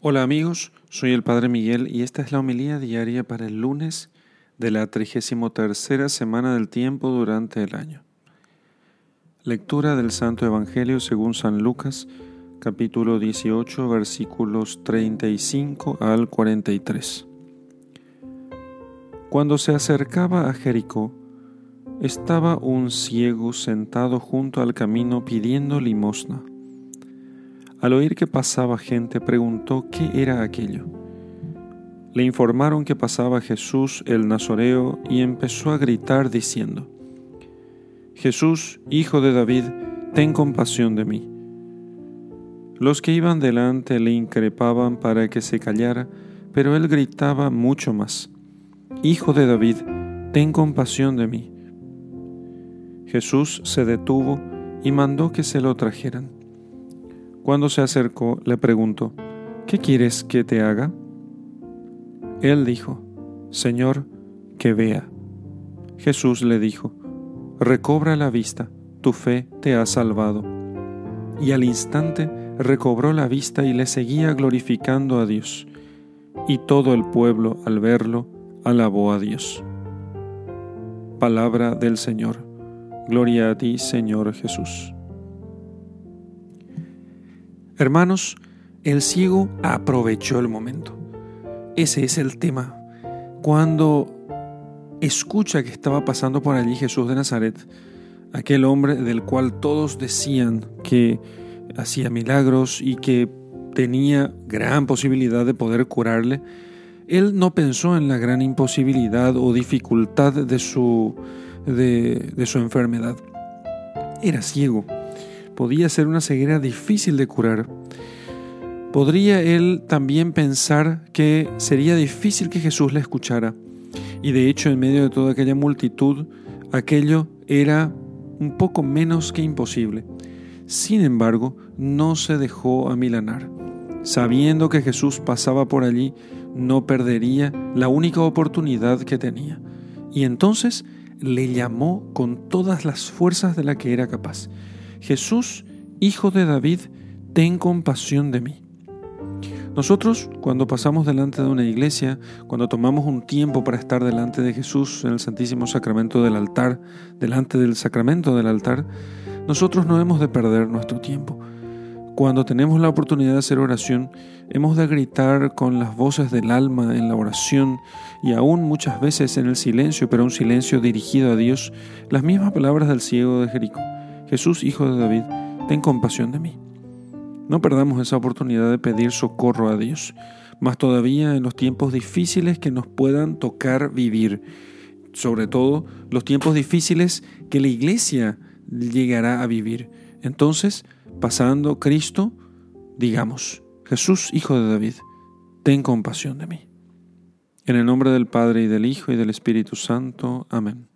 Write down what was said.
Hola amigos, soy el Padre Miguel y esta es la homilía diaria para el lunes de la 33 semana del tiempo durante el año. Lectura del Santo Evangelio según San Lucas, capítulo 18, versículos 35 al 43. Cuando se acercaba a Jericó, estaba un ciego sentado junto al camino pidiendo limosna. Al oír que pasaba gente, preguntó qué era aquello. Le informaron que pasaba Jesús el Nazoreo y empezó a gritar diciendo, Jesús, hijo de David, ten compasión de mí. Los que iban delante le increpaban para que se callara, pero él gritaba mucho más, Hijo de David, ten compasión de mí. Jesús se detuvo y mandó que se lo trajeran. Cuando se acercó, le preguntó, ¿qué quieres que te haga? Él dijo, Señor, que vea. Jesús le dijo, recobra la vista, tu fe te ha salvado. Y al instante recobró la vista y le seguía glorificando a Dios. Y todo el pueblo, al verlo, alabó a Dios. Palabra del Señor. Gloria a ti, Señor Jesús. Hermanos, el ciego aprovechó el momento. Ese es el tema. Cuando escucha que estaba pasando por allí Jesús de Nazaret, aquel hombre del cual todos decían que hacía milagros y que tenía gran posibilidad de poder curarle, él no pensó en la gran imposibilidad o dificultad de su, de, de su enfermedad. Era ciego podía ser una ceguera difícil de curar. Podría él también pensar que sería difícil que Jesús le escuchara. Y de hecho, en medio de toda aquella multitud, aquello era un poco menos que imposible. Sin embargo, no se dejó amilanar. Sabiendo que Jesús pasaba por allí, no perdería la única oportunidad que tenía. Y entonces le llamó con todas las fuerzas de la que era capaz. Jesús, Hijo de David, ten compasión de mí. Nosotros, cuando pasamos delante de una iglesia, cuando tomamos un tiempo para estar delante de Jesús en el Santísimo Sacramento del altar, delante del sacramento del altar, nosotros no hemos de perder nuestro tiempo. Cuando tenemos la oportunidad de hacer oración, hemos de gritar con las voces del alma en la oración y aún muchas veces en el silencio, pero un silencio dirigido a Dios, las mismas palabras del ciego de Jericó. Jesús, Hijo de David, ten compasión de mí. No perdamos esa oportunidad de pedir socorro a Dios, más todavía en los tiempos difíciles que nos puedan tocar vivir, sobre todo los tiempos difíciles que la iglesia llegará a vivir. Entonces, pasando Cristo, digamos, Jesús, Hijo de David, ten compasión de mí. En el nombre del Padre y del Hijo y del Espíritu Santo. Amén.